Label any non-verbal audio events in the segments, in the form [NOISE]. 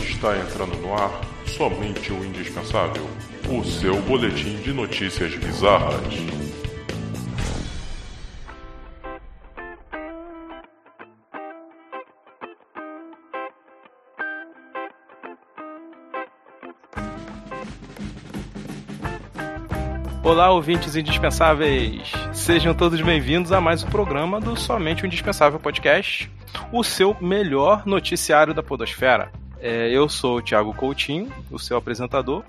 Está entrando no ar somente o indispensável o seu boletim de notícias bizarras. Olá, ouvintes indispensáveis! Sejam todos bem-vindos a mais um programa do Somente o Indispensável Podcast, o seu melhor noticiário da Podosfera. É, eu sou o Thiago Coutinho, o seu apresentador,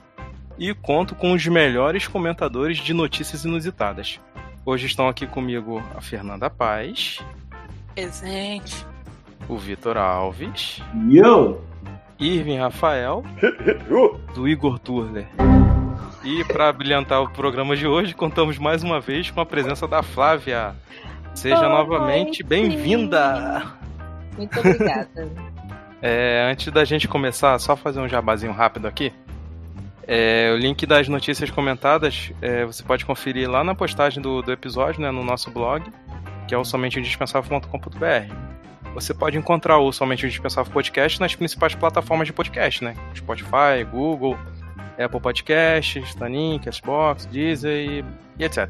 e conto com os melhores comentadores de notícias inusitadas. Hoje estão aqui comigo a Fernanda Paz. Presente. O Vitor Alves. Yo! Irving Rafael. [LAUGHS] do Igor Turler. E para brilhantar o programa de hoje, contamos mais uma vez com a presença da Flávia. Seja novamente bem-vinda! Muito obrigada. É, antes da gente começar, só fazer um jabazinho rápido aqui. É, o link das notícias comentadas é, você pode conferir lá na postagem do, do episódio, né, no nosso blog, que é o somenteindispensável.com.br. Você pode encontrar o Somente Indispensável Podcast nas principais plataformas de podcast, né? Spotify, Google, Apple Podcasts, Tanin, Castbox, Deezer e, e etc.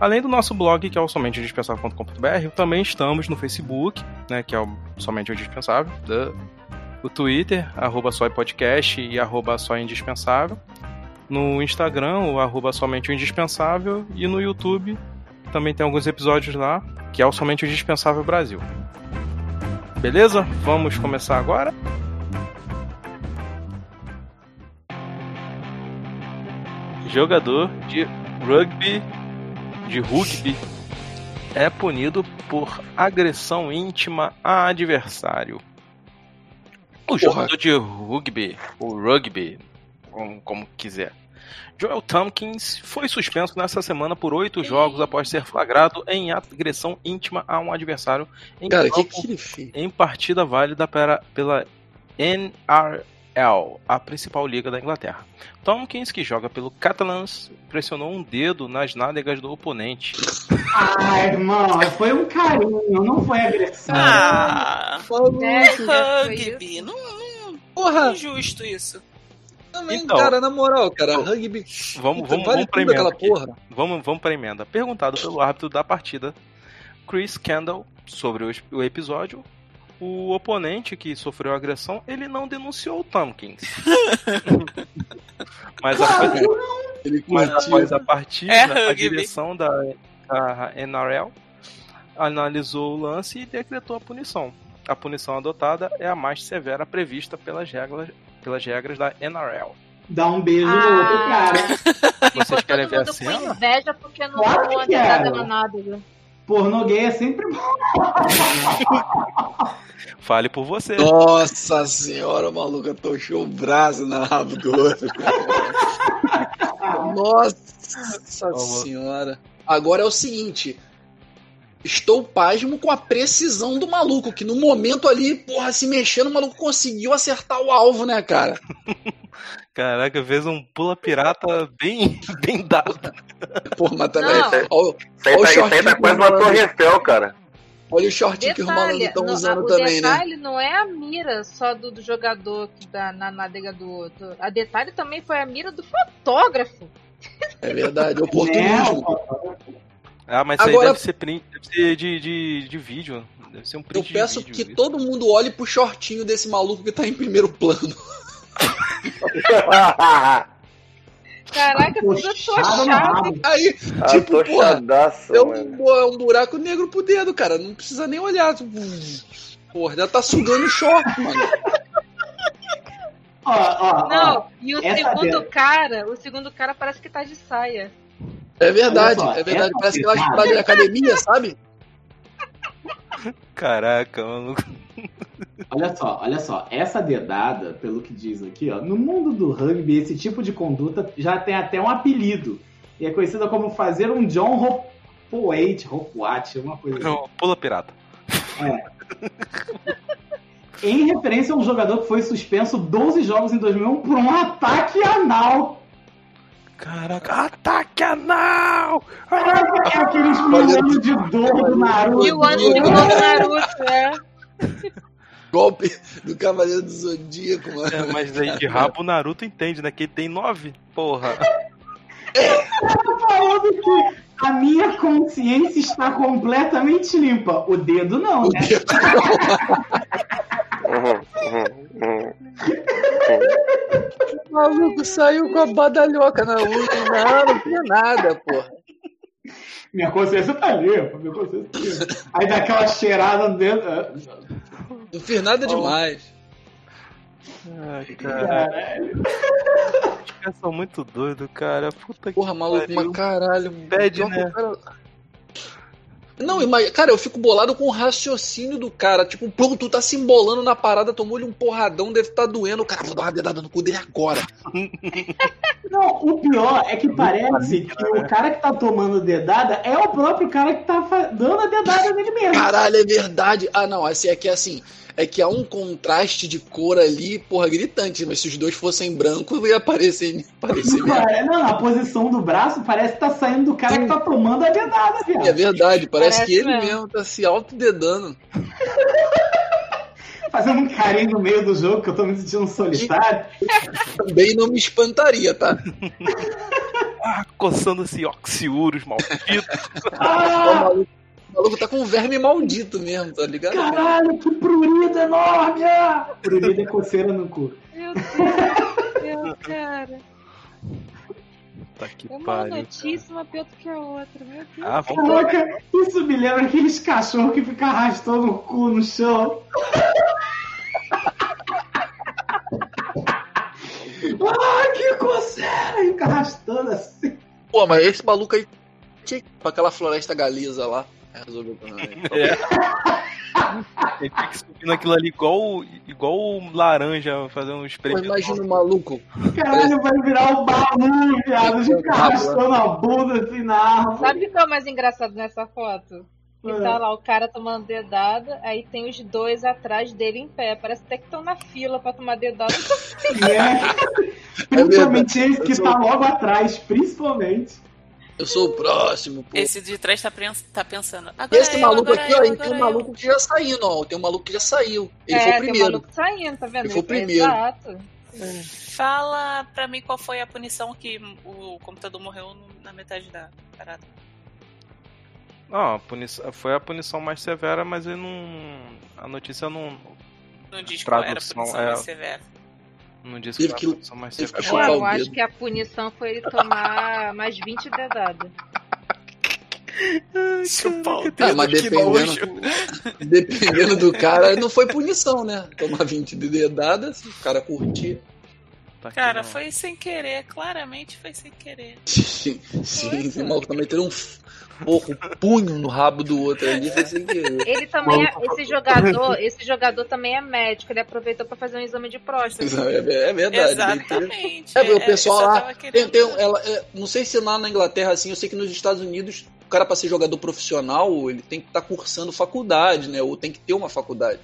Além do nosso blog, que é o somenteindispensável.com.br, também estamos no Facebook, né, que é o Somente o Indispensável, o Twitter, arroba Podcast e arroba Indispensável, no Instagram, o arroba somente o Indispensável, e no YouTube também tem alguns episódios lá, que é o Somente o Indispensável Brasil. Beleza? Vamos começar agora? jogador de rugby de rugby é punido por agressão íntima a adversário. O jogador de rugby, ou rugby, como, como quiser, Joel Tompkins foi suspenso nessa semana por oito jogos após ser flagrado em agressão íntima a um adversário em, Cara, campo, que que em partida válida para, pela NRL, a principal liga da Inglaterra. Tompkins, que joga pelo Catalans, pressionou um dedo nas nádegas do oponente. Ah, irmão, foi um carinho, não foi agressão. Ah, É, já foi rugby. Não, não, Porra, é injusto isso. também, Então. cara, na moral, cara, rugby. Vamos, vamos, vale vamos pra emenda. aquela porra. Vamos, vamos pra emenda. Perguntado pelo árbitro da partida, Chris Kendall, sobre o episódio, o oponente que sofreu a agressão, ele não denunciou o Tompkins. [LAUGHS] mas, após, Ele mas após a partida, É a direção da, da NRL analisou o lance e decretou a punição. A punição adotada é a mais severa prevista pelas regras, pelas regras da NRL. Dá um beijo no Ah. outro, cara. Vocês Ficou querem ver a cena? inveja porque não Claro tomou Pornô gay é sempre bom. [LAUGHS] Fale por você. Nossa senhora, maluca, tochou o braço na rabo do outro. [LAUGHS] Nossa senhora. Agora é o seguinte. Estou pasmo com a precisão do maluco, que no momento ali, porra, se mexendo, o maluco conseguiu acertar o alvo, né, cara? [LAUGHS] Caraca, fez um pula pirata bem, [LAUGHS] bem dado. Porra, mas também. Não. Olha, Isso aí, Olha o tá, shortinho tá quase o uma Torre Eiffel, cara. olha o shortinho que os malandros estão usando o também, né? detalhe não é a mira só do, do jogador que dá na nádega do outro. A detalhe também foi a mira do fotógrafo. É verdade, oportunismo. Ah, mas isso aí Agora- deve ser, print, deve ser de, de, de vídeo. Deve ser um Eu print de peço vídeo, que isso. todo mundo olhe pro shortinho desse maluco que tá em primeiro plano. [LAUGHS] Caraca, tudo atochado. Aí, ah, Tipo, porra, chadaço, é um, é um buraco negro pro dedo, cara. Não precisa nem olhar. Tipo, Porra, já tá sugando o short, mano. Ó, ó, ó. Não, e o Essa segundo dela- cara, o segundo cara parece que tá de saia. É verdade, só, é verdade. essa Parece pesada- paradas de academia, sabe? Caraca, mano. Olha só, olha só. Essa dedada, pelo que diz aqui, ó, no mundo do rugby, esse tipo de conduta já tem até um apelido. E é conhecida como fazer um John Ropoate, Ropoate, uma coisa assim. Não, Pula pirata. Em referência a um jogador que foi suspenso 12 jogos em 2001 por um ataque anal. Caraca, ataque anal! É aqueles Olha- olhos de dor do Naruto. E o ano de novo Naruto, é. [LAUGHS] Golpe do Cavaleiro do Zodíaco, mano. É, mas aí de rabo o Naruto entende, né? Que ele tem nove. Porra. Falando que a minha consciência está completamente limpa. O dedo não, O né? [LAUGHS] [LAUGHS] dedo- O maluco saiu com a badalhoca na urna. Não, não tinha nada, porra. Minha consciência tá limpa, minha consciência tá limpa. Aí dá aquela cheirada no dedo. ah, Não fiz nada demais. Ai, cara. Caralho. Os caras são muito doidos, cara. Puta Porra, que maluco, pariu. mas caralho. Pede, né? cara- Não, mas, cara, eu fico bolado com o raciocínio do cara. Tipo, pronto, tu tá se embolando na parada, tomou-lhe um porradão, deve estar doendo. O cara, vou dar uma dedada no cu dele agora. [LAUGHS] Não, o pior é que parece que o cara que tá tomando dedada é o próprio cara que tá dando a dedada nele mesmo. Caralho, é verdade. Ah, não, assim, é que assim. É que há um contraste de cor ali, porra, gritante. Mas se os dois fossem brancos, ia aparecer, aparecer mesmo. Cara, não, a posição do braço parece que tá saindo do cara que tá tomando a dedada, É viado. verdade, parece, Parece que ele mesmo. mesmo tá se autodedando. [LAUGHS] Fazendo um carinho no meio do jogo que eu tô me sentindo solitário. Também não me espantaria, tá? [LAUGHS] Ah, coçando esse oxiurus maldito. Ah, maluco, o maluco tá com um verme maldito mesmo, tá ligado? caralho, que prurido enorme! Prurido é coceira no cu. Meu Deus, meu cara. Tá que É uma pariu. notícia, uma pior do que a outra. Meu Deus. Ah, vamos lá. Caraca, isso me lembra aqueles cachorros que ficam arrastando o cu no chão. ah, que coceira! E Fica arrastando assim. Pô, mas esse maluco aí tinha que ir pra aquela floresta galesa lá. É, Resolveu pra nós. [LAUGHS] Ele tinha que subir naquilo ali igual, igual o laranja fazer um Pô, experimento. imagina o maluco. Caralho, vai virar o baú, viado. De arrastando a bunda assim na árvore. Sabe o que é o mais engraçado nessa foto? Que É. tá lá o cara tomando dedada, aí tem os dois atrás dele em pé. Parece até que estão na fila pra tomar dedada. [LAUGHS] É. Principalmente esse que Eu tá logo atrás, principalmente. Eu sou o próximo, pô. Esse de trás tá, pens- tá pensando. Agora esse eu, maluco agora aqui, eu, ó, agora tem um eu. maluco que já saiu, ó. Tem um maluco que já saiu. Ele é, foi o tem um primeiro. maluco saindo, tá vendo? Ele foi o primeiro. Exato. Fala pra mim qual foi a punição que o computador morreu na metade da parada. Não, a punição, foi a punição mais severa, mas ele não. A notícia não, Não diz qual era a Tradução, punição é. mais severa. Não disse Teve que que- punição mais teve que É, o eu acho dedo. que a punição foi ele tomar [LAUGHS] mais 20 dedadas. Chupar o Ah, mas dedo, dependendo, dependendo do cara, não foi punição, né? Tomar 20 de dedadas, o cara curtir. Tá Cara, foi sem querer, claramente foi sem querer. [LAUGHS] Sim, sim, esse maluco tá metendo um porra, um punho no rabo do outro ali, foi sem querer. Ele também, é, esse jogador, esse jogador também é médico. Ele aproveitou pra fazer um exame de próstata. É, é verdade. Exatamente. É, o pessoal isso eu lá tava Tem, querendo- tem um- ela, é, não sei se lá na Inglaterra assim, eu sei que nos Estados Unidos o cara para ser jogador profissional ele tem que estar cursando faculdade, né? Ou tem que ter uma faculdade.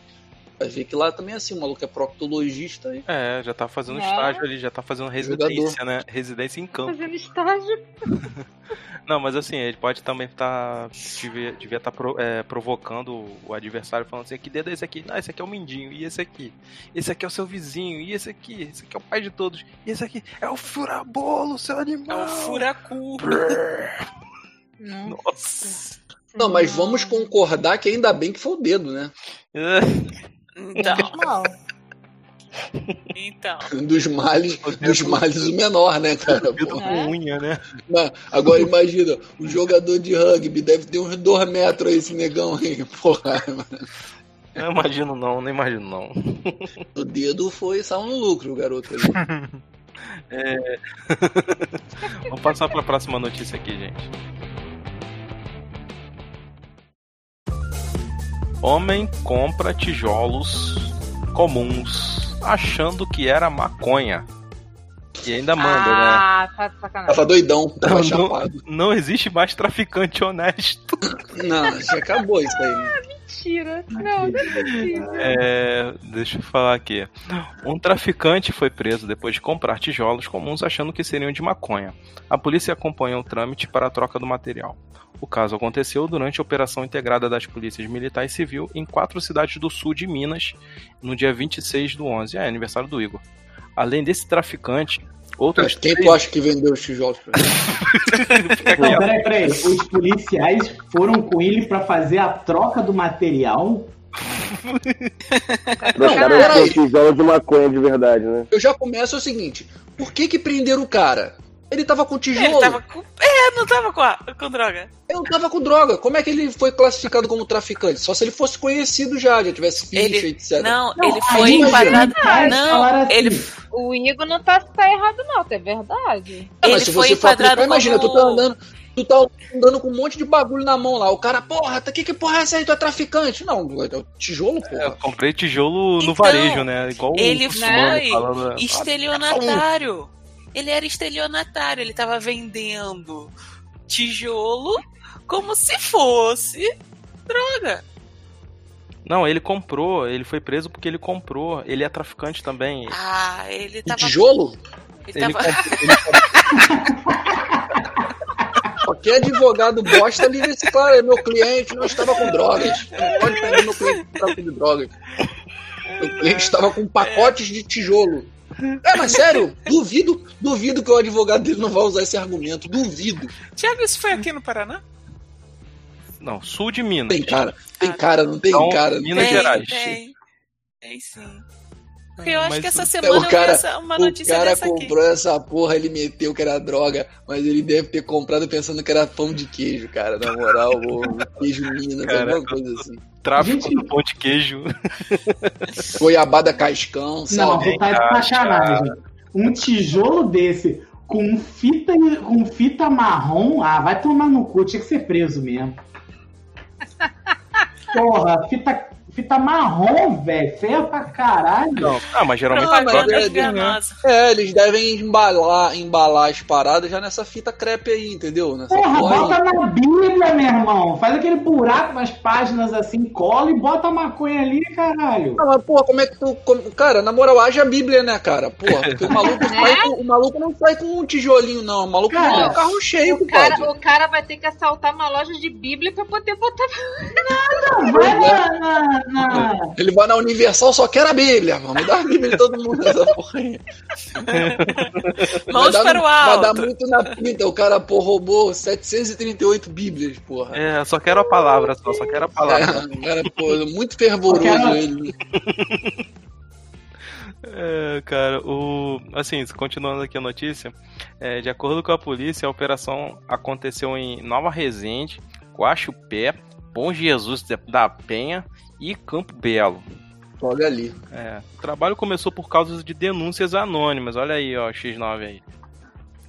Vai ver que lá também é assim, o maluco é proctologista aí. É, já tá fazendo É. estágio ali, já tá fazendo residência, né? Residência em campo. Fazendo estágio. [LAUGHS] Não, mas assim, ele pode também estar. devia estar devia tá pro- é, provocando o adversário, falando assim: que dedo é esse aqui? Não, esse aqui é o Mindinho, e esse aqui? Esse aqui é o seu vizinho, e esse aqui? Esse aqui é o pai de todos, e esse aqui é o furabolo, seu É animal! o furacu. [LAUGHS] Nossa! Não, mas vamos concordar que ainda bem que foi o dedo, né? [LAUGHS] Então, Não. então. Dos males, dos males o menor, né, cara? Pô. com unha, né? Mas, agora imagina, o jogador de rugby deve ter uns dois metros aí, esse negão aí. Porra, mano. Não imagino não, não imagino não. o dedo foi saiu no lucro, o garoto ali. [LAUGHS] Vamos passar pra próxima notícia aqui, gente. Homem compra tijolos comuns achando que era maconha. E ainda manda, né? Ah, tá de sacanagem. Tava doidão, tava Não, chapado. Não existe mais traficante honesto. Não, já acabou isso aí. Mentira. Não, não é. É, deixa eu falar aqui. Um traficante foi preso depois de comprar tijolos comuns achando que seriam de maconha. A polícia acompanhou o trâmite para a troca do material. O caso aconteceu durante a operação integrada das polícias militar e civil em quatro cidades do sul de Minas, no dia 26 do 11. É aniversário do Igor. Além desse traficante, outras Quem três- tu acha que vendeu os tijolos pra ele? [LAUGHS] Não, peraí, peraí. Os policiais foram com ele pra fazer a troca do material? [LAUGHS] Trocaram peraí. o tijolo de maconha de verdade, né? Eu já começo o seguinte: por que que prenderam o cara? Ele tava com tijolo. Ele tava com. É, não tava com, a- com droga. Ele não tava com droga. Como é que ele foi classificado como traficante? Só se ele fosse conhecido já, já tivesse ficha, Ele- etc. Não, Não, ele foi enquadrado. Não, assim, ele, O Igor não tá, tá errado, não, é verdade. Ah, ele mas se foi você for enquadrado aplicar, imagina, como... tu tá andando, tu tá andando com um monte de bagulho na mão lá. O cara, porra, tá- que que porra é essa aí? Tu é traficante? Não, é o tijolo, Eu porra. comprei tijolo no Então, varejo, né? Igual o ele muçulmano foi falando, "Ah, Estelionatário. Ele era estelionatário, ele tava vendendo tijolo como se fosse droga. Não, ele comprou, ele foi preso porque ele comprou. Ele é traficante também. Ah, ele O tava. tijolo? Ele Ele tava... comprou, ele [LAUGHS] Qualquer advogado bosta livre esse claro, é meu cliente não estava com drogas. Não pode prender meu cliente com tráfico de drogas. Meu cliente estava com pacotes de tijolo. É, mas sério, duvido, duvido que o advogado dele não vai usar esse argumento. Duvido. Tiago, isso foi aqui no Paraná? Não, sul de Minas. Tem cara, tem cara, não tem Então, cara. Minas tem, Gerais. Tem, tem sim. Porque eu acho Mas que essa o semana o eu vi cara- essa, uma O notícia cara dessa aqui. comprou essa porra, ele meteu que era droga, mas ele deve ter comprado pensando que era pão de queijo, cara. Na moral, o queijo Minas, Cara, alguma coisa assim. Tráfico Gente- do pão de queijo. [LAUGHS] Goiabada cascão, Não, sabe? tu tá de sacanagem. Um tijolo desse com fita, com fita marrom, ah, vai tomar no cu, tinha que ser preso mesmo. [LAUGHS] Porra, fita, fita marrom, velho, feia pra caralho. Não, ah, mas geralmente Não, mas troca é- assim, né? É, eles devem embalar, embalar as paradas já nessa fita crepe aí, entendeu? Nessa Porra, bota aí. na Bíblia, meu irmão. Faz aquele buraco nas páginas assim, cola e bota a maconha ali, caralho. Não, mas, porra, como é que tu. como- cara, na moral, haja a Bíblia, né, cara? Porra, porque o maluco, [LAUGHS] sai com, o maluco não sai com um tijolinho, não. O maluco Cara, tem um carro cheio, O cara, o cara vai ter que assaltar uma loja de Bíblia pra poder botar. [LAUGHS] Não, vai na, na, na- Ele vai na Universal, só quer a Bíblia, mano. Me dá a Bíblia de todo mundo nessa porra aí. [LAUGHS] Vai Mãos dar, para o vai dar alto. muito na pinta. O cara, pô, roubou 738 Bíblias, porra. É, só quero a palavra, só, só quero a palavra. É, o cara, pô, muito fervoroso quero- ele. [LAUGHS] É, cara, o. Assim, continuando aqui a notícia, é, de acordo com a polícia, a operação aconteceu em Nova Resende, Guaxupé, Bom Jesus da Penha e Campo Belo. Olha ali. É, o trabalho começou por causa de denúncias anônimas. Olha aí, ó, X9 aí.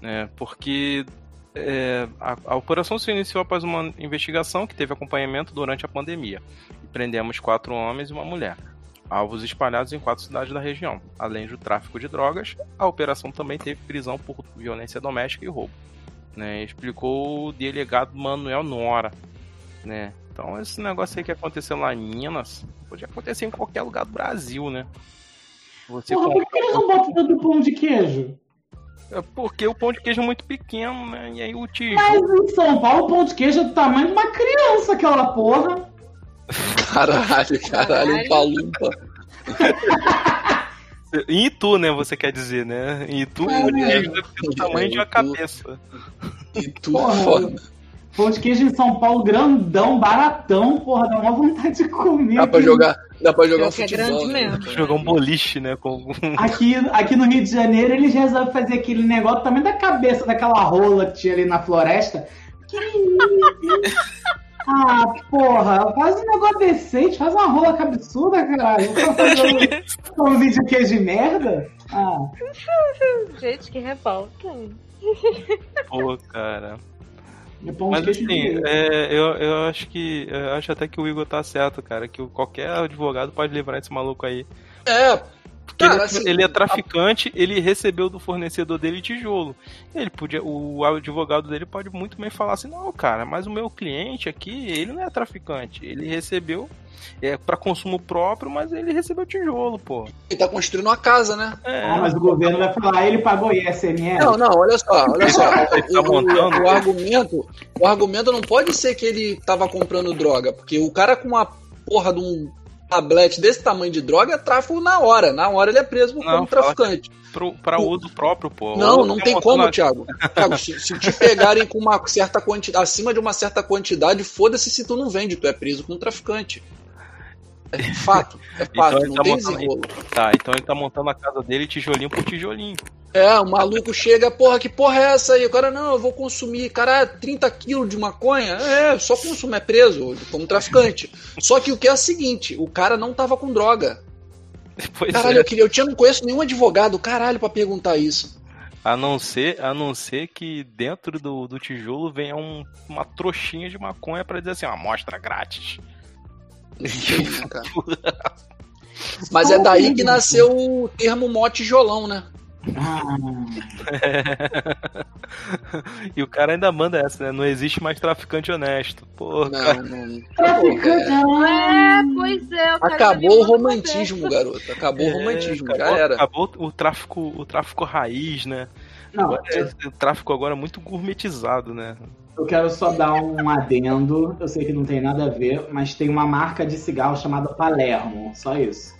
É, porque é, a, a operação se iniciou após uma investigação que teve acompanhamento durante a pandemia. E prendemos quatro homens e uma mulher. Alvos espalhados em quatro cidades da região. Além do tráfico de drogas, a operação também teve prisão por violência doméstica e roubo. Né, explicou o delegado Manuel Nora. Né? Então esse negócio aí que aconteceu lá em Minas podia acontecer em qualquer lugar do Brasil, né? Você Porra, por que eles não botam dentro do pão de queijo? É porque o pão de queijo é muito pequeno, né? E aí o Mas tijolo. em São Paulo, o pão de queijo é do tamanho de uma criança, aquela porra. [LAUGHS] Caralho, caralho, um palumpa. [LAUGHS] Em Itu, né? Você quer dizer, né? Em Itu, o É, pão de é. queijo deve ter o tamanho de uma Itu. cabeça. E tu Porra, foda. Pão de queijo em São Paulo, grandão, baratão, porra, dá uma vontade de comer. Dá pra jogar, dá pra jogar um Pior que é futebol. né? mesmo. Jogar um boliche, né? Com... Aqui, aqui no Rio de Janeiro, eles resolvem fazer aquele negócio também da cabeça daquela rola que tinha ali na floresta. Que Ah, porra, faz um negócio decente, faz uma rola absurda, caralho. Vou fazer um, [LAUGHS] um vídeo que é de merda? Ah, Gente, que revolta. Pô, cara. É pão Mas de queijo assim, de é, eu, eu acho que. Eu acho até que o Igor tá certo, cara. Que qualquer advogado pode livrar esse maluco aí. É, Porque ele, Cara, é- assim, ele é traficante, ele recebeu do fornecedor dele tijolo. Ele podia, o advogado dele pode muito bem falar assim, não, cara, mas o meu cliente aqui, ele não é traficante, ele recebeu é para consumo próprio, mas ele recebeu tijolo, pô. Ele tá construindo uma casa, né? É, Ah, mas o governo vai falar, ele pagou ISMS. Não, não, olha só, olha só. Ele tá O, montando. o, o argumento, o argumento não pode ser que ele tava comprando droga, porque o cara com uma porra de um tablete desse tamanho de droga é tráfico na hora. Na hora ele é preso Não, como traficante. pro, pra uso próprio, pô. Não, não tem como, Thiago. Thiago, se, se te pegarem com uma certa quantidade, acima de uma certa quantidade, foda-se se tu não vende, tu é preso como traficante. É fato, é fato, Então não tá tem montando- desenrolo. Tá, então ele tá montando a casa dele tijolinho por tijolinho. É, o maluco chega, porra, que porra é essa aí? O cara, não, eu vou consumir, cara, 30 quilos de maconha? É, só consumo, é preso, como traficante. Só que o que é o seguinte, o cara não tava com droga. [LAUGHS] Pois Caralho, é. eu, queria, eu tinha, não conheço nenhum advogado, caralho, pra perguntar isso. A não ser, a não ser que dentro do, do tijolo venha um- uma trouxinha de maconha pra dizer assim, uma amostra grátis. Mas é daí que nasceu o termo mó tijolão, né? Ah, [LAUGHS] e o cara ainda manda essa, né? Não existe mais traficante honesto. Pô, cara, Não, não. traficante, É, pois é. o cara Acabou o mandando romantismo, garoto. Acabou o é, romantismo, já acabou, era. acabou o tráfico, o tráfico raiz, né? Não, Agora é- o tráfico agora é muito gourmetizado, né? Eu quero só dar um adendo. Eu sei que não tem nada a ver, mas tem uma marca de cigarro chamada Palermo. Só isso.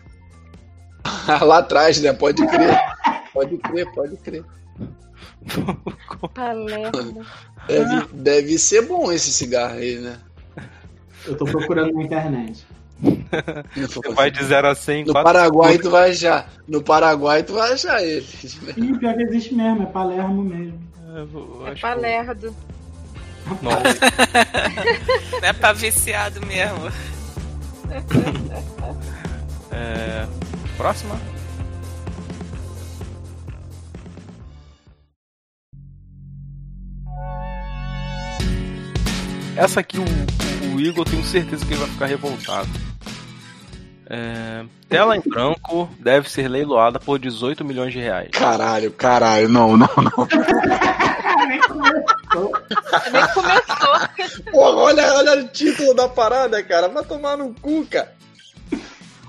[LAUGHS] Lá atrás, né? Pode crer. Pode crer, pode crer. Palermo. Deve, deve ser bom esse cigarro aí, né? Eu tô procurando na internet. Você vai de 0 a 100 em No 4 Paraguai tu vai achar. No Paraguai tu vai achar ele. Ih, pior que existe mesmo, é Palermo mesmo. É palerdo. Não, Não [LAUGHS] é pra viciado mesmo. [LAUGHS] é... Próxima. Essa aqui, o, o Igor, eu tenho certeza que ele vai ficar revoltado. É, Tela em branco deve ser leiloada por 18 milhões de reais. Caralho, caralho, não, não, não. [LAUGHS] [LAUGHS] Nem começou. Porra, olha, olha o título da parada, cara. Vai tomar no cu, cara.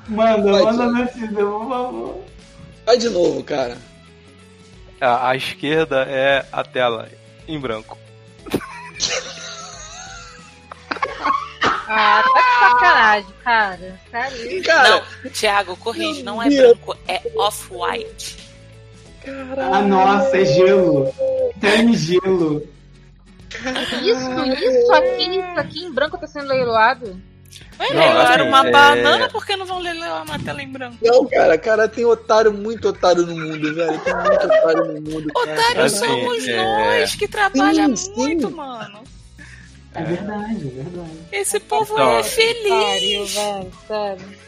Manda, Vai, manda notícia, por favor. Vai de novo, cara. A, a esquerda é a tela em branco. Ah, tá de sacanagem, cara. Isso. Cara, Não, Thiago, corrige, não é branco, é off-white. Ah, nossa, é gelo. Tem gelo. Isso, isso aqui, isso aqui em branco tá sendo leiloado. Ué, Não, leiloaram assim, uma é- banana, por que não vão leiloar uma tela em branco? Não, cara, cara, tem otário, muito otário no mundo, velho. Tem muito otário no mundo, cara. Otário Assim, somos é- nós que Sim, sim. muito, mano. É verdade, é verdade. Esse povo Então, é feliz. Pariu, velho, sério.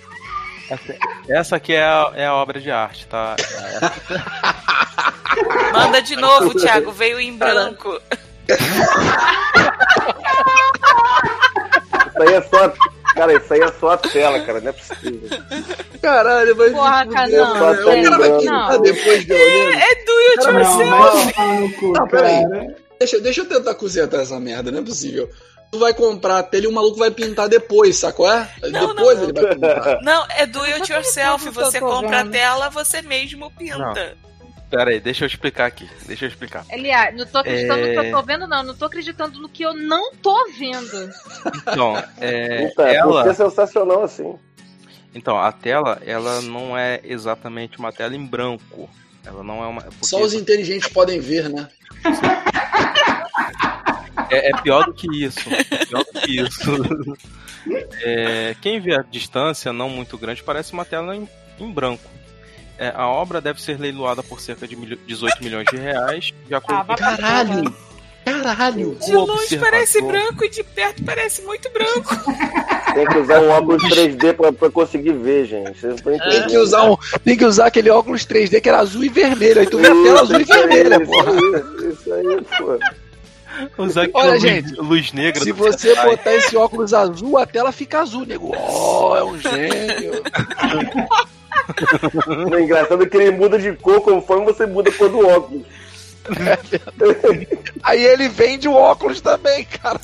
Essa, essa aqui é a, é a obra de arte, tá? Manda de novo, Thiago, veio em branco. Isso aí é só. Cara, isso aí é só a tela, cara. Não é possível. Caralho, vai Porra, se cara, fuder, não, mano. O cara vai não. pintar depois, pelo menos. É do it Não, Não, peraí. Deixa, deixa eu tentar cozinhar essa merda, não é possível. Tu vai comprar a tela e o maluco vai pintar depois, sacou? É? Não, depois não, ele vai pintar. Não, é do it yourself. Você compra a tela, você mesmo pinta. Pera aí, deixa eu explicar aqui. Deixa eu explicar. Aliás, não tô acreditando É. no que eu tô vendo, não. Não tô acreditando no que eu não tô vendo. Então, é, Puta, é ela, ser sensacional assim. então, a tela, ela não é exatamente uma tela em branco. Ela não é uma. porque Só os inteligentes podem ver, né? é, é pior do que isso. É pior do que isso. É, quem vê a distância não muito grande parece uma tela em, em branco. É, a obra deve ser leiloada por cerca de milho- 18 milhões de reais, de acordo Ah, com Caralho! Caralho! De o longe observador. parece branco e de perto parece muito branco. [LAUGHS] Tem que usar um óculos 3D pra, pra conseguir ver, gente. Tem que, usar um, tem que usar aquele óculos 3D que era azul e vermelho. Aí tu vê a tela azul e vermelha, isso porra. Isso aí, pô. Usar aquela Olha, luz, gente, luz negra. Se você botar esse óculos azul, a tela fica azul, nego. Oh, é um gênio. [LAUGHS] O [LAUGHS] engraçado é que ele muda de cor conforme você muda a cor do óculos. [LAUGHS] Aí ele vende o óculos também, cara.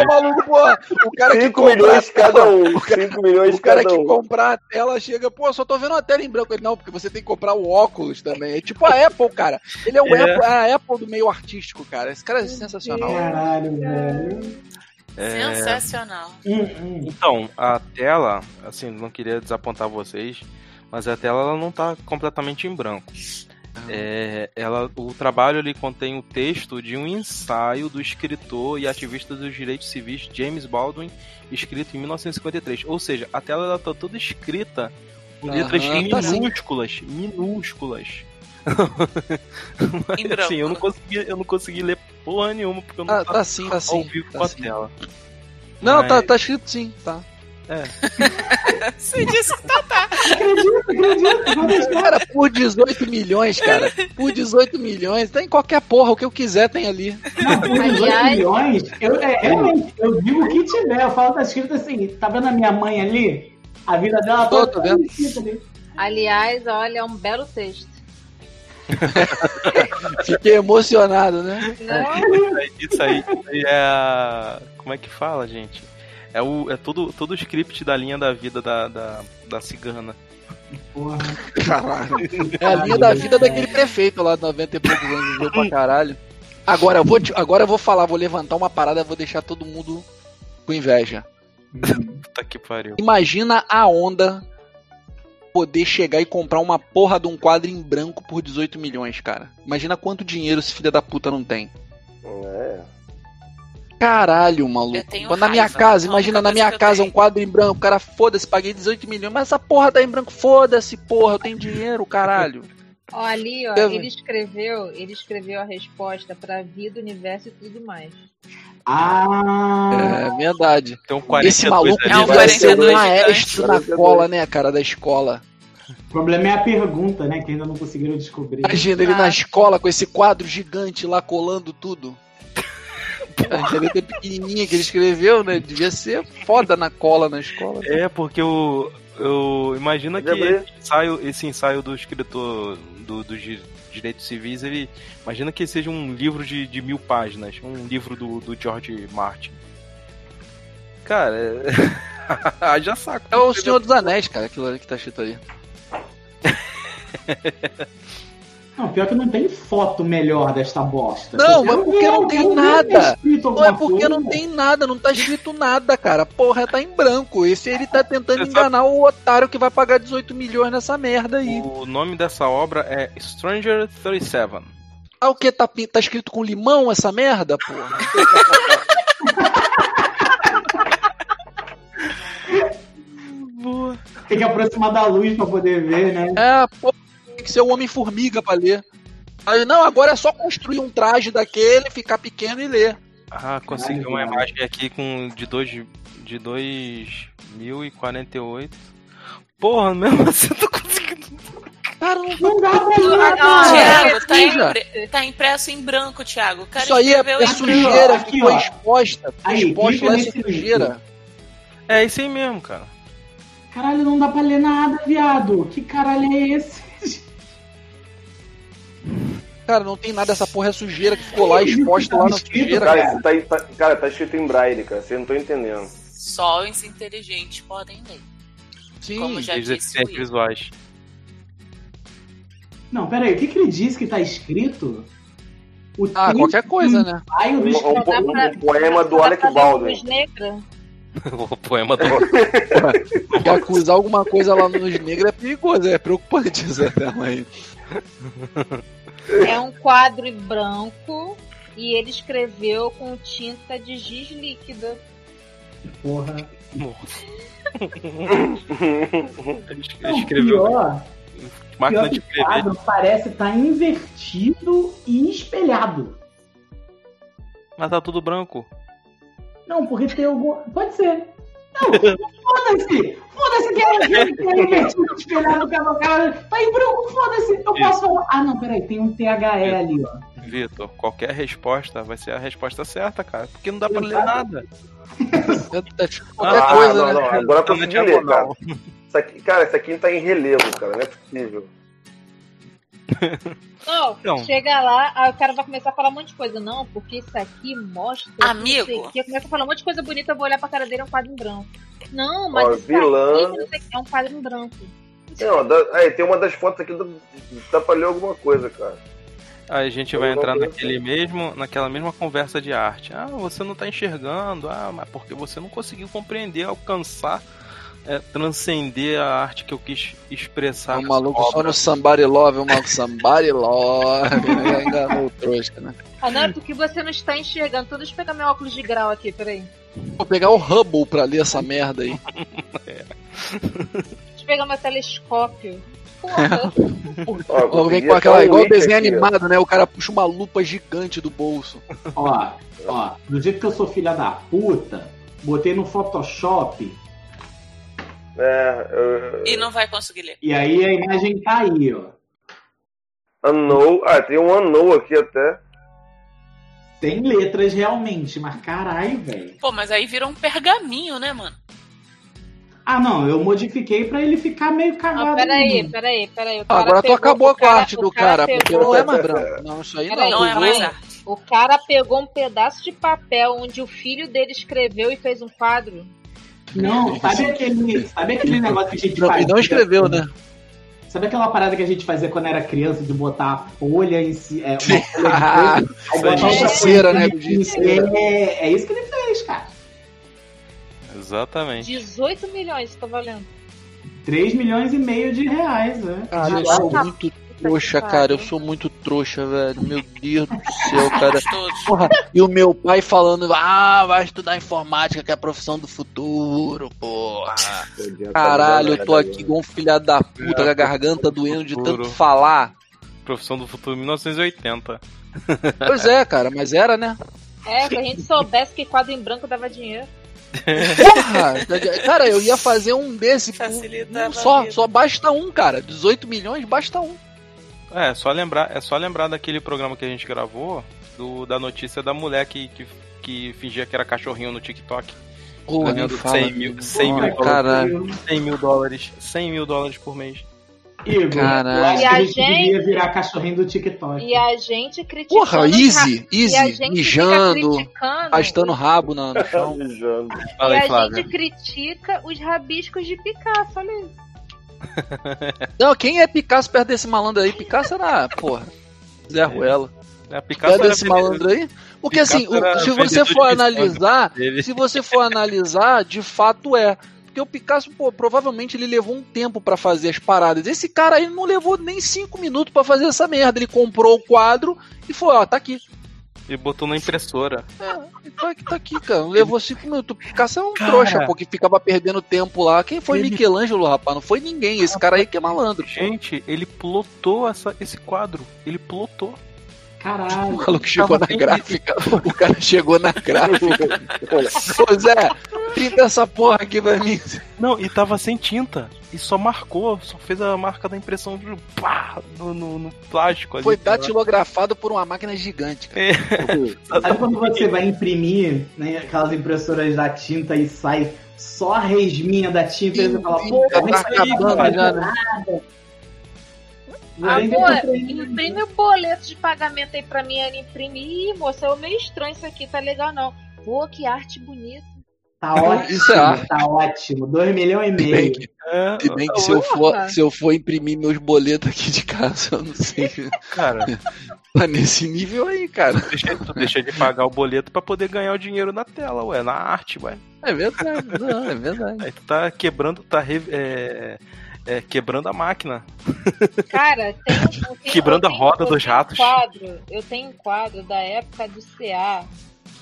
É [LAUGHS] maluco, porra. O cara que 5 compra milhões a cada tela- um. 5 milhões O cara cada que um. comprar a tela chega, pô, só tô vendo a tela em branco. Ele, não, porque você tem que comprar o óculos também. É tipo a Apple, cara. Ele é, o É. Apple, a Apple do meio artístico, cara. Esse cara é sensacional. Caralho, velho. É, Sensacional. Então, a tela, assim, não queria desapontar vocês, mas a tela ela não tá completamente em branco. É, ela, o trabalho ele contém o texto de um ensaio do escritor e ativista dos direitos civis James Baldwin, escrito em 1953. Ou seja, a tela ela tá toda escrita em Aham, letras tá sim. minúsculas, minúsculas. [LAUGHS] Assim, eu não consegui, eu não consegui ler porra nenhuma porque eu não Tá, tava tá sim, tá ao sim. vivo tá com a sim. tela. Não, Mas- tá, tá escrito sim, tá. [LAUGHS] Você disse que tá, tá. Acredito, acredito. Cara, por 18 milhões, cara. Por 18 milhões, tem qualquer porra, o que eu quiser tem ali. Não, por 18 Aliás- milhões, eu, é, realmente, eu digo o que tiver. Eu falo, tá escrito assim, tá vendo a minha mãe ali? A vida dela Tô, toda tô tá vendo. escrita ali. Aliás, olha, é um belo texto. [LAUGHS] Fiquei emocionado, né? Não, Isso aí, isso aí é a. Como é que fala, gente? É, o, é todo, todo o script da linha da vida da, da, da cigana. Porra. Caralho. É a linha da vida daquele prefeito lá de 90 e poucos anos, viveu pra caralho. Agora eu vou, te- agora eu vou falar, vou levantar uma parada, vou deixar todo mundo com inveja. Puta que pariu. Imagina a onda poder chegar e comprar uma porra de um quadro em branco por 18 milhões, cara. Imagina quanto dinheiro esse filho da puta não tem. É. Caralho, maluco. Eu tenho Quando na minha raiva. casa, imagina na minha casa um quadro em branco, cara, foda-se, paguei 18 milhões, mas essa porra tá em branco, foda-se, porra, eu tenho dinheiro, caralho. ó, ali, ó, Deve- ele escreveu, ele escreveu a resposta pra vida, universo e tudo mais. Ah, É verdade. 42 Esse maluco É um devia vai- ser um 42 maestro na 42. cola, né, cara, da escola. o problema é a pergunta, né? Que ainda não conseguiram descobrir. Imagina ele Ah. na escola com esse quadro gigante lá colando tudo. [LAUGHS] A letra pequenininha que ele escreveu, né? Devia ser foda na cola na escola. É, porque o. Eu, imagina que Pode abrir. esse ensaio, esse ensaio do escritor do- dos di- direitos civis, ele. Imagina que seja um livro de, de mil páginas, um livro do, do George Martin. Cara, é... [LAUGHS] haja saco. É o Senhor dos Anéis, cara, aquilo ali que tá escrito ali. [LAUGHS] Não, pior que não tem foto melhor desta bosta. Não, mas porque não tem nada. Não é porque não tem nada, não tá escrito nada, cara. Porra, tá em branco. Esse ele tá tentando enganar o otário que vai pagar 18 milhões nessa merda aí. O nome dessa obra é Stranger 37. Ah, o que? Tá, tá escrito com limão essa merda, porra? [LAUGHS] Tem que aproximar da luz pra poder ver, né? É, pô, tem que ser o Homem-Formiga pra ler. Aí, não, agora é só construir um traje daquele, ficar pequeno e ler. Ah, consegui uma imagem aqui com de dois de 2048. Porra, mesmo [LAUGHS] assim eu tô conseguindo. Cara, não Não dá pra ler, cara. Thiago, tá, impre- tá impresso em branco, Thiago. Cara Isso aí é, é sujeira, Aqui, ficou ó. exposta. Aí, lá nesse essa link. sujeira. É isso aí mesmo, cara. Caralho, não dá pra ler nada, viado. Que caralho é esse? Cara, não tem nada, essa porra é sujeira que ficou lá exposta lá na sujeira, Cara, cara. tá, tá- cara, tá escrito em braille, cara. Vocês não estão entendendo. Só os inteligentes podem ler. Como Sim, já Os disse o deficientes Will. visuais. Não, peraí, o que, que ele disse que tá escrito? O ah, qualquer coisa, né? Um, um, um- um poema do Alec Baldwin. [LAUGHS] O poema do. Porque acusar alguma coisa lá nos negros é perigoso, é preocupante essa aí. É um quadro em branco e ele escreveu com tinta de giz líquida. Porra. Ele Não, escreveu pior, máquina pior de escrever. quadro parece estar invertido e espelhado. Mas tá tudo branco. Não, porque tem algum. Pode ser. Não, foda-se! Foda-se que é que é invertido, espelhado, cara, cara. Tá em branco, foda-se. Eu posso falar. Ah, não, peraí, tem um THE ali, ó. Vitor, qualquer resposta vai ser a resposta certa, cara. Porque não dá pra ler nada. Qualquer Ah, coisa, não, né? não, agora eu consegui ler, cara. diagonal. Isso aqui, cara, isso aqui não tá em relevo, cara, não é possível. Não, Não. chega lá, aí o cara vai começar a falar um monte de coisa. Não, porque isso aqui mostra. que Amigo. não sei. Começa a falar um monte de coisa bonita, eu vou olhar pra cara dele, é um quadro em branco. Não, mas Ó, vilã. aqui é um quadro em branco. Não, da, aí, tem uma das fotos aqui do, dá pra ler alguma coisa, cara. Aí a gente vai entrar naquele mesmo, naquela mesma conversa de arte. Ah, você não tá enxergando, ah, mas porque você não conseguiu compreender, alcançar, é, transcender a arte que eu quis expressar. O nessa maluco só no Somebody Love, o maluco Somebody Love. né? Enganou o trouxa, né? É porque você não está enxergando. Então deixa eu pegar meu óculos de grau aqui, peraí. Vou pegar o Hubble pra ler essa merda aí. [LAUGHS] Deixa eu pegar meu telescópio. Porra. [LAUGHS] Ó, Ó, vem com aquela, um igual desenho aqui, ó. animado, né? O cara puxa uma lupa gigante do bolso. Ó, ó, do jeito que eu sou filha da puta, botei no Photoshop É, eu- E não vai conseguir ler. e aí a imagem tá aí, ó. Unknown. Ah, tem um Unknown aqui até. Tem letras realmente, mas caralho, velho. Pô, mas aí vira um pergaminho, né, mano? Ah, não, eu modifiquei pra ele ficar meio cagado. Não, peraí, peraí, peraí. O Ah, cara agora tu pegou- acabou o com a cara- arte do cara, pegou- [LAUGHS] porque não é mais branco. Não, isso aí Peraí, não. Não é mais arte. O cara pegou um pedaço de papel onde o filho dele escreveu e fez um quadro. Não, sabe aquele, sabe aquele negócio que a gente Não, fazia? e não escreveu, né? Sabe aquela parada que a gente fazia quando era criança de botar a folha em si, é, uma [LAUGHS] folha de coisa, aí. outra Cera, né? É, é isso que ele fez, cara. Exatamente. 18 milhões, tá valendo. 3 milhões e meio de reais, né? Cara, eu De sou muito trouxa, cara. Eu sou muito trouxa, velho. Meu Deus do [LAUGHS] céu, cara. Porra, e o meu pai falando, ah, vai estudar informática, que é a profissão do futuro, porra. Caralho, eu tô aqui igual um filhado da puta, com a garganta doendo de tanto falar. Profissão do futuro 1980. Pois é, cara, mas era, né? É, se a gente soubesse que quadro em branco dava dinheiro. Porra! cara, eu ia fazer um desse. um- Facilitava um só, só basta um, cara. 18 milhões, basta um. É, só lembrar, é só lembrar daquele programa que a gente gravou, do, da notícia da mulher que, que, que fingia que era cachorrinho no TikTok. Porra, nem Ganhando fala. 100 mil, 100 mil, Ai, dólares, caralho. 100 mil dólares. 100 mil dólares por mês. Igor, eu acho E que a gente gente- devia virar cachorrinho do TikTok. E a gente criticando. Porra, easy, e easy, gente mijando, arrastando o rabo no [LAUGHS] no chão. E aí, a gente critica os rabiscos de Picasso, olha isso. Não, quem é Picasso perto desse malandro aí? Picasso era, porra, Zé Ruela. É, Picasso Perto desse malandro aí? Porque Picasso assim, se você for analisar, se você for analisar, de fato é. Porque o Picasso, pô, provavelmente ele levou um tempo pra fazer as paradas. Esse cara aí não levou nem cinco minutos pra fazer essa merda. Ele comprou o quadro e foi, ó, tá aqui. E botou na impressora. É, tá aqui, tá aqui, cara. Levou cinco minutos. O Picasso é um Cara. trouxa, pô, que ficava perdendo tempo lá. Quem foi Ele- Michelangelo, rapaz? Não foi ninguém. Esse cara aí que é malandro. Gente, ele plotou essa, esse quadro. Ele plotou. O Caralho. maluco chegou na gráfica. O cara chegou na gráfica. [LAUGHS] Ô Zé, pinta essa porra aqui pra mim. Não, e tava sem tinta. E só marcou, só fez a marca da impressão de pá, no, no, no plástico ali. Foi datilografado por uma máquina gigante. Cara. Sabe quando você vai imprimir né, aquelas impressoras da tinta e sai só a resminha da tinta e você fala, pô, tá acabando vai já, né? nada. Amor, ele. imprime o boleto de pagamento aí pra mim. Ela imprime. Ih, moça, é meio estranho isso aqui, tá legal não. Pô, que arte bonita. Tá [LAUGHS] ótimo, Isso é arte. tá ótimo. 2 milhões e Bem meio. que, É, se bem que se eu, for, se eu for imprimir meus boletos aqui de casa, eu não sei. cara, [LAUGHS] Tá nesse nível aí, cara. deixa, tu deixa de pagar o boleto pra poder ganhar o dinheiro na tela, ué, na arte, ué. É verdade, não, é verdade. Aí tu tá quebrando, tá re- é, é, quebrando a máquina. Cara, [LAUGHS] tem, um- eu tenho, Quebrando eu a roda dos ratos. Um quadro, eu tenho um quadro da época do CA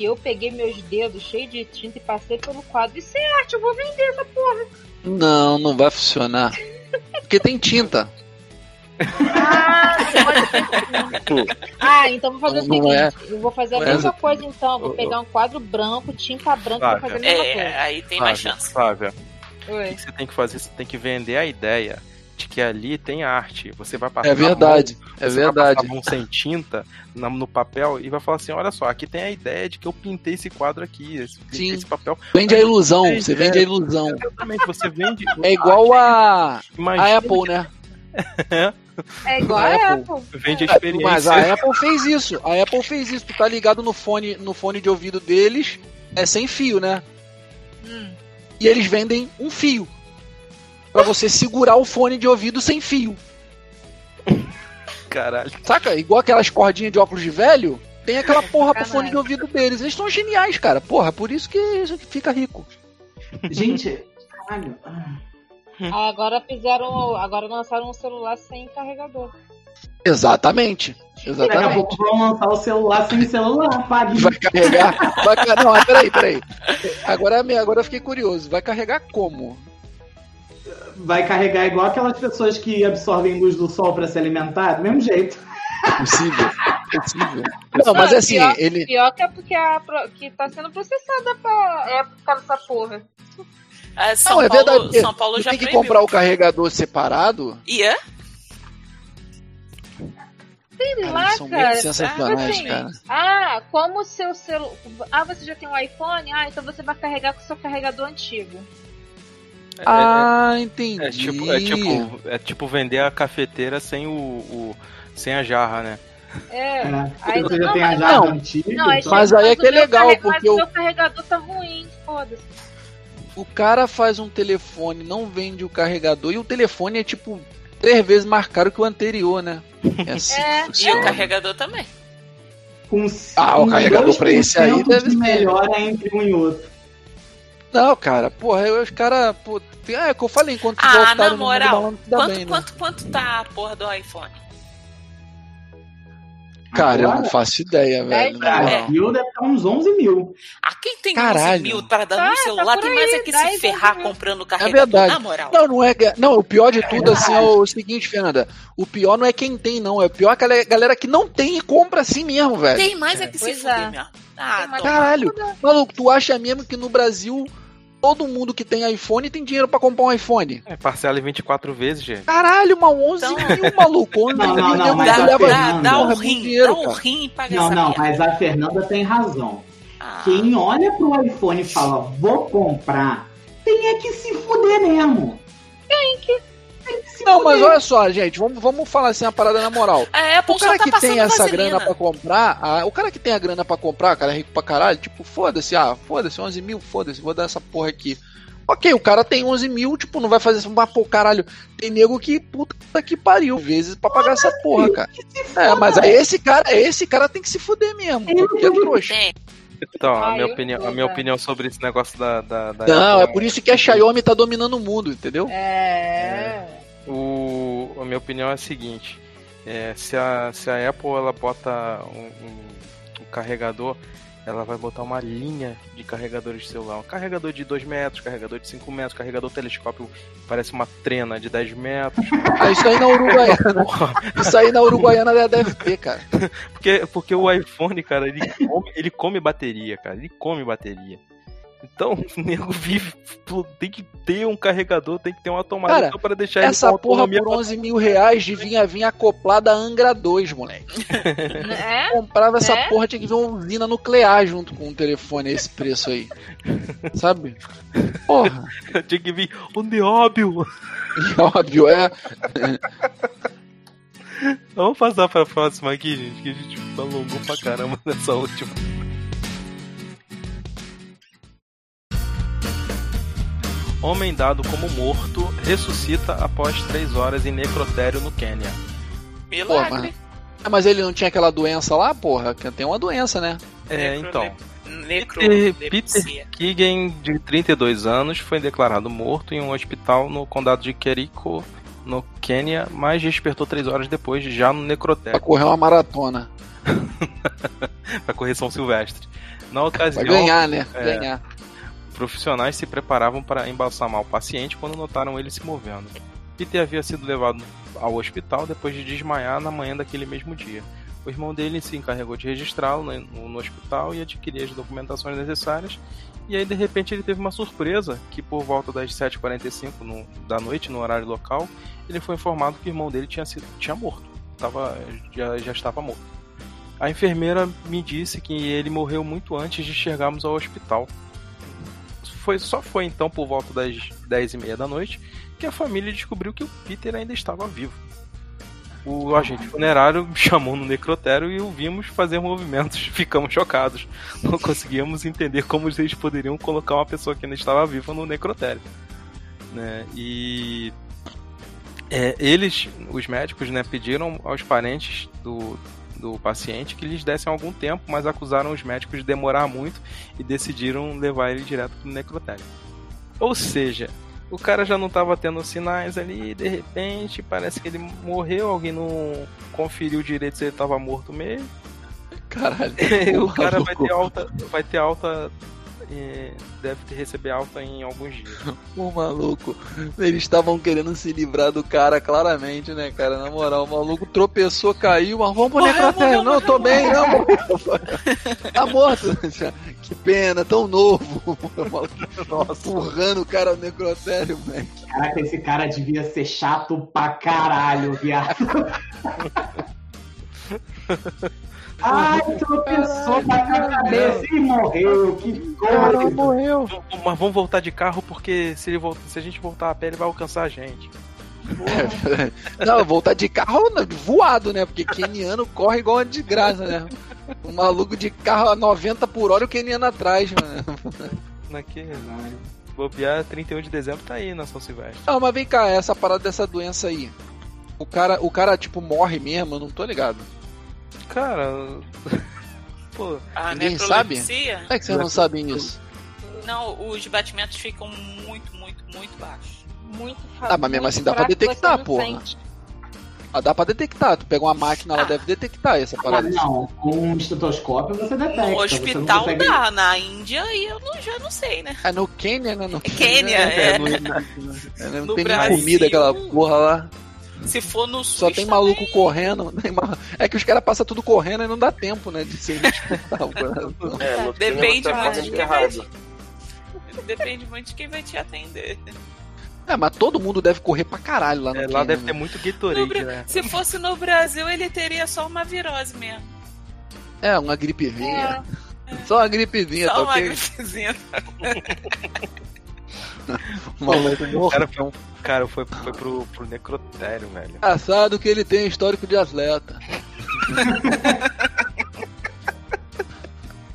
que eu peguei meus dedos cheios de tinta e passei pelo quadro. Isso é arte, eu vou vender essa porra. Não, não vai funcionar. Porque tem tinta. Ah, ah, então vou fazer o Não seguinte: é- eu vou fazer a não é mesma essa- coisa então. Vou pegar um quadro branco, tinta branca, e vou fazer a mesma É, coisa. aí tem mais Flávia, chance. Flávia, o Oi. que você tem que fazer? Você tem que vender a ideia de porque ali tem arte. Você vai passar É verdade, mão, é vai verdade. passar a mão sem tinta no papel e vai falar assim: olha só, aqui tem a ideia de que eu pintei esse quadro aqui, esse, pintei Sim. esse papel. Vende a ilusão, É, você vende a ilusão. Exatamente, você vende. É igual a, Imagina a Apple, né? [LAUGHS] É igual A a Apple. Apple. Vende a Mas experiência. a Apple fez isso. A Apple fez isso. Tu tá ligado no fone, no fone de ouvido deles, é sem fio, né? Hum. E eles vendem um fio. Pra você segurar o fone de ouvido sem fio. Caralho. Saca? Igual aquelas cordinhas de óculos de velho. Tem aquela [LAUGHS] porra pro fone de ouvido deles. Eles são geniais, cara. Porra, por isso que fica rico. Gente, caralho. ah. Ah, Agora fizeram. Agora lançaram um celular sem carregador. Exatamente. Daqui a Exatamente. pouco vão lançar o celular sem celular, pague. Vai carregar. Vai, não, mas peraí, peraí. Agora, me- agora eu fiquei curioso. Vai carregar como? Vai carregar igual aquelas pessoas que absorvem luz do sol pra se alimentar, do mesmo jeito. Possível. Possível. Não, mas Ah, assim, pior- ele. Pior que é porque a, que tá sendo processada pra época dessa porra. Ah, São, Não, é Paulo, verdade. São Paulo já tem que proibiu. comprar o carregador separado. E é? Sei Cara, lá, são cara. muito sensacionais, Assim, cara. Ah, como o seu celular. Ah, você já tem um iPhone? Ah, então você vai carregar com o seu carregador antigo. É- Ah, é, entendi. é tipo, é, tipo, é tipo vender a cafeteira sem o, o- sem a jarra, né? É. É, Aí- você já não, tem a mas- jarra não. antiga. Não, aí então- Mas aí é que é legal, carre- porque Mas o o- meu carregador tá ruim, foda-se. O cara faz um telefone, não vende o carregador, e o telefone é tipo três vezes mais caro que o anterior, né? [LAUGHS] É assim É, E o carregador também. com Ah, o carregador pra esse aí 2% deve de ser. melhora entre um e outro. Não, cara, porra, eu- os caras. É, é o que eu falei, enquanto Ah, na mundo moral, se Quanto, bem, né? quanto, quanto tá a porra do iPhone? Cara, eu Agora, não faço ideia, velho. Brasil deve estar uns 11 mil. Ah, quem tem Caralho. 11 mil para dar Tá, no tá celular por tem mais é que 10, se ferrar 11 mil. comprando É carregador, verdade. na moral. Não, não é. Não, o pior de tudo, assim, é o seguinte, Fernanda. O pior não é quem tem, não. É o pior que a galera que não tem e compra assim mesmo, velho. Tem mais é que se Pois fuder é. Ah, Tem. Caralho. Maluco, tu acha mesmo que no Brasil todo mundo que tem iPhone tem dinheiro pra comprar um iPhone? É, parcela em 24 vezes, gente. Caralho, mas 11 Então- mil, [LAUGHS] maluco. 11 Não, não, não, mas que a leva dá, dá um muito rim, dinheiro, dá um cara. rim e paga Não, não, mas a Fernanda tem razão. Ah, Quem olha pro iPhone e fala, vou comprar, tem é que se fuder mesmo. Tem que. Não, mas olha só, gente, vamos, vamos falar assim a parada na moral. A Apple O cara tá que tem essa vaselina. grana pra comprar, ah, o cara que tem a grana pra comprar, o cara é rico pra caralho, tipo, foda-se, ah, foda-se, 11 mil, foda-se, vou dar essa porra aqui. Ok, o cara tem 11 mil, tipo, não vai fazer isso, mas pô, caralho, tem nego que puta que pariu, vezes pra pagar essa porra, cara. É, mas aí esse cara, esse cara tem que se fuder mesmo, porque é trouxa. Então, a minha, opinião, a minha opinião sobre esse negócio da. da, da Não, é Apple por isso que a Xiaomi tá dominando o mundo, entendeu? É. A minha opinião é a seguinte: é, se, a, se a Apple ela bota um, um- um carregador, ela vai botar uma linha de carregadores de celular. Um carregador de 2 metros, carregador de 5 metros, carregador telescópio parece uma trena de 10 metros. Ah, isso aí na Uruguaiana. [LAUGHS] Isso aí na Uruguaiana deve ter, cara. Porque, porque o iPhone, cara, ele come, ele come bateria, cara. Ele come bateria. Então, [LAUGHS] o nego vive. Tem que ter um carregador, tem que ter uma tomada Cara, só pra deixar ele Essa com porra por 11 mil reais devia vir acoplada a Angra 2, moleque. É? [LAUGHS] Comprava essa É? porra, tinha que vir uma usina nuclear junto com o telefone a esse preço aí. Sabe? Porra, [LAUGHS] Tinha que vir o Neóbio. e óbvio, é. Vamos passar pra próxima aqui, gente, que a gente alongou pra caramba nessa última. Homem dado como morto ressuscita após três horas em necrotério no Quênia. Milagre. Ah, Mas ele não tinha aquela doença lá, porra? Tem uma doença, né? É, então. Necro... Peter. Peter Keegan, de 32 anos, foi declarado morto em um hospital no condado de Keriko, no Quênia, mas despertou três horas depois, já no Pra necrotério, correr uma maratona. [LAUGHS] para correção silvestre. Na Vai ocasião, ganhar, né? É. Ganhar. Profissionais se preparavam para embalsamar o paciente quando notaram ele se movendo. Peter havia sido levado ao hospital depois de desmaiar na manhã daquele mesmo dia. O irmão dele se encarregou de registrá-lo no, no hospital e adquirir as documentações necessárias. E aí, de repente, ele teve uma surpresa que, por volta das 7h45 no- da noite, no horário local, ele foi informado que o irmão dele tinha, sido, tinha morto. Tava, já, já estava morto. A enfermeira me disse que ele morreu muito antes de chegarmos ao hospital. Foi, só foi então por volta das 10 e meia da noite que a família descobriu que o Peter ainda estava vivo. O agente funerário [LAUGHS] chamou no necrotério e o vimos fazer movimentos. [LAUGHS] Ficamos chocados. Não conseguíamos entender como eles poderiam colocar uma pessoa que ainda estava viva no necrotério. Né? E é, eles, os médicos, né, pediram aos parentes do, do paciente que lhes dessem algum tempo, mas acusaram os médicos de demorar muito e decidiram levar ele direto para o necrotério. Ou seja, o cara já não estava tendo sinais ali, de repente parece que ele morreu, alguém não conferiu direito se ele estava morto mesmo. Caralho. [LAUGHS] o cara vai ter alta, vai ter alta é, deve ter receber alta em alguns dias. [LAUGHS] O maluco, eles estavam querendo se livrar do cara claramente, né, cara? Na moral, o maluco tropeçou, caiu, mas vamos pro necrotério. Não, eu tô bem, não. tá morto. [LAUGHS] Que pena, tão novo. Nossa. Empurrando o cara ao necrotério, velho. Caraca, esse cara devia ser chato pra caralho, viado. [LAUGHS] Ai, tropeçou, bateu a cabeça e morreu. Que coisa. morreu. Mas vamos voltar de carro porque se, ele volta, se a gente voltar a pé, ele vai alcançar a gente. [LAUGHS] Não, voltar de carro voado, né? Porque keniano corre igual uma desgraça, né? O maluco de carro a 90 por hora e o keniano atrás, mano. Naquele. Bobear 31 de dezembro tá aí na São Silvestre. Não, mas vem cá, essa parada dessa doença aí. O cara, o cara tipo, morre mesmo, eu não tô ligado. Cara. [LAUGHS] Pô, A Ninguém sabe? Como é que vocês não sabem isso? Não, os batimentos ficam muito, muito, muito baixos. Muito Ah, mas mesmo assim dá pra detectar, porra. Ah, dá pra detectar. Tu pega uma máquina, ela Ah. deve detectar essa Ah, parada. não, com um estetoscópio você detecta. No hospital consegue- dá, naÍndia aí eu não, já não sei, né? É no Quênia, né? No Quênia, É, é. no- é, não [LAUGHS] No tem nem Brasil- comida aquela porra lá. Se for no sul. Só tem maluco correndo. ma- É que os caras passam tudo correndo e não dá tempo, né? De ser hospital. [LAUGHS] É, no Depende cinema muito tá de muito quem vai. Depende muito de quem vai te atender. é, mas todo mundo deve correr pra caralho lá no é, lá deve né? ter muito No Gatorade, Bra- né? Se fosse no Brasil, ele teria só uma virose mesmo. É, uma gripezinha. Só uma gripezinha, só tá uma ok? gripezinha. [LAUGHS] O cara, foi, cara foi, foi pro, pro necrotério, velho. Engraçado que ele tem histórico de atleta.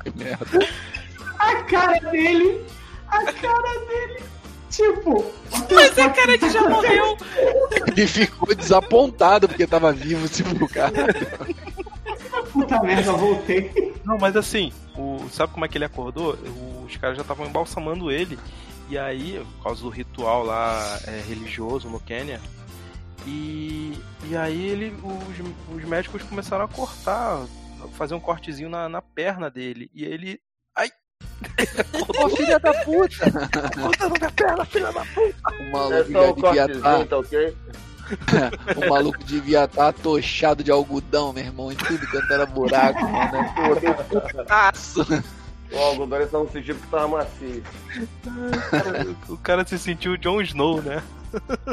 que merda. A cara dele, a cara dele, tipo. Mas a cara que já morreu. Ele ficou desapontado porque tava vivo, tipo, o cara. Puta merda, voltei. Não, mas assim, o, sabe como é que ele acordou? Os caras já estavam embalsamando ele. E aí, por causa do ritual lá é, religioso no Quênia. E, e aí ele, os, os médicos começaram a cortar, fazer um cortezinho na, na perna dele. E ele. Ai! Ô, filha da puta! Cortando minha perna, filha da puta! O É maluco só já o devia cortezinho, estar. tá ok? [LAUGHS] O maluco devia estar atochado de algodão, meu irmão, em tudo quanto era buraco, mano. É putaço. O algodão eles estavam sentindo que tava macio. O cara se sentiu o Jon Snow, né?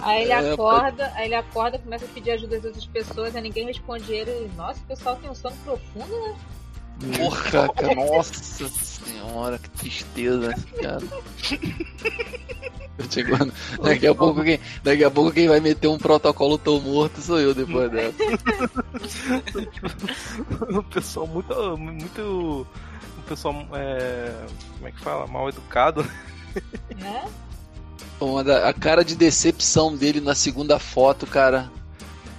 Aí ele É, acorda, aí ele acorda, começa a pedir ajuda às outras pessoas, aí ninguém responde ele. Ele, Nossa, o pessoal tem um sono profundo, né? Porra, cara, nossa senhora, que tristeza, cara. Chegando, daqui a pouco quem, daqui a pouco quem vai meter um protocolo tão morto sou eu depois dessa. [LAUGHS] o pessoal muito. muito. O pessoal. É, como é que fala? Mal educado. [LAUGHS] né? Uma da- a cara de decepção dele na segunda foto, cara.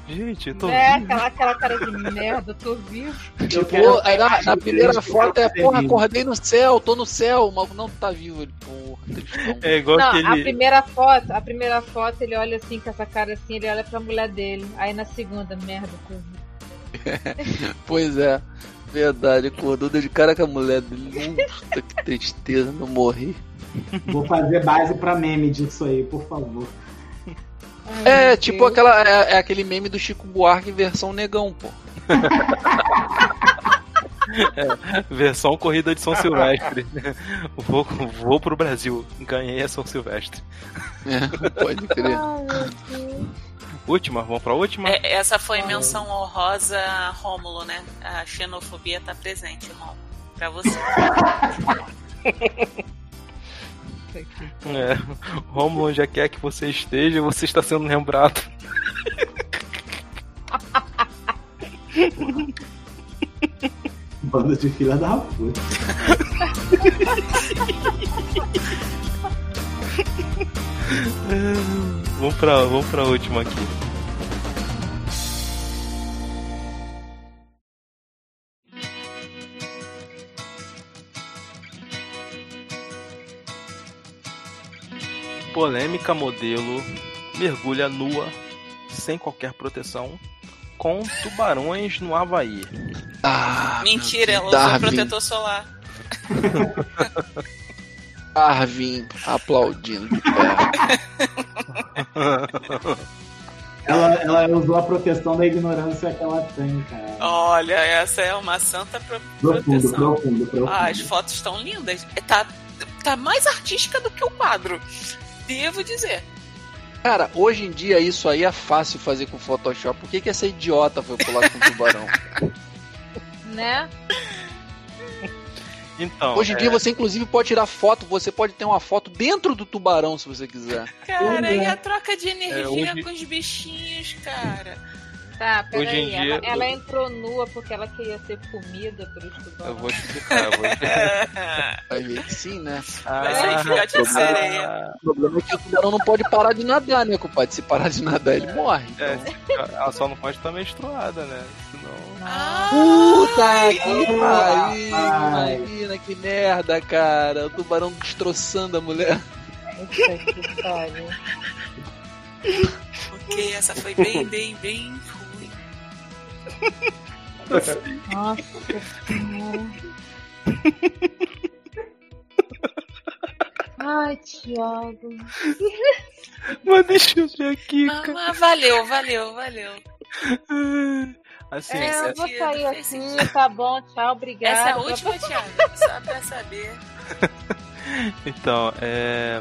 Gente, eu tô. É, aquela, aquela cara de merda, tô vivo. Tipo, quero- aí na, na primeira eu foto é, porra, acordei no céu, tô no céu, o maluco não tá vivo. Ele, porra, tristão. É igual Não, aquele. a primeira foto, a primeira foto, ele olha assim, com essa cara assim, ele olha pra mulher dele. Aí na segunda, merda, tô vivo. [LAUGHS] Pois é, verdade, acordou de cara com a mulher dele. Puta que tristeza, não morri. Vou fazer base pra meme disso aí, por favor. Ai, É, tipo Deus. aquela. É, é aquele meme do Chico Buarque versão negão, pô. [LAUGHS] Versão corrida de São Silvestre. vou, vou pro Brasil. Ganhei a São Silvestre. É, pode crer. Ai, meu Deus. Última? Vamos pra última? É, essa foi menção honrosa a Rômulo, né? A xenofobia tá presente, Rômulo. Pra você. É. Romulo já quer que você esteja, você está sendo lembrado. Banda de filha da puta. [LAUGHS] vamos pra, vamos pra última aqui. Polêmica modelo mergulha nua, sem qualquer proteção, com tubarões no Havaí. Ah, Mentira, ela usou protetor solar. [LAUGHS] Darwin aplaudindo de. [LAUGHS] Ela, ela usou a proteção da ignorância que ela tem, cara. Olha, essa é uma santa pro- Profundo, proteção. profundo, profundo. Ah, as fotos estão lindas. Tá, tá mais artística do que o quadro. Devo dizer. Cara, hoje em dia isso aí é fácil fazer com Photoshop. Por que, que essa idiota foi pular com o tubarão? [LAUGHS] Né? Então, Hoje em é, dia você inclusive pode tirar foto, você pode ter uma foto dentro do tubarão se você quiser. Cara, e a troca de energia É, hoje- com os bichinhos, cara? Tá, Hoje em peraí. dia- Ela, ela entrou nua porque ela queria ser comida pelos eu tubarões. vou explicar. Eu vou [LAUGHS] explicar. Vai ver que sim, né? Vai ser filhote de sereia. O problema é que o tubarão não pode parar de nadar, né, compadre? Se parar de nadar, ele morre. É, Então. ela só não pode estar menstruada, né? Senão. Ah, Puta que pariu! Imagina que merda, cara. O tubarão destroçando a mulher. Puta que pariu. ok, essa foi bem, bem, bem. Nossa senhora. Ai, Thiago. Mas deixa eu ver aqui, Mas, cara. mas valeu, valeu, valeu. Assim, É, eu é- vou sentido, sair aqui, sentido. tá bom, tchau, obrigada. Essa é a última, Thiago. Só pra saber. [LAUGHS] Então, é,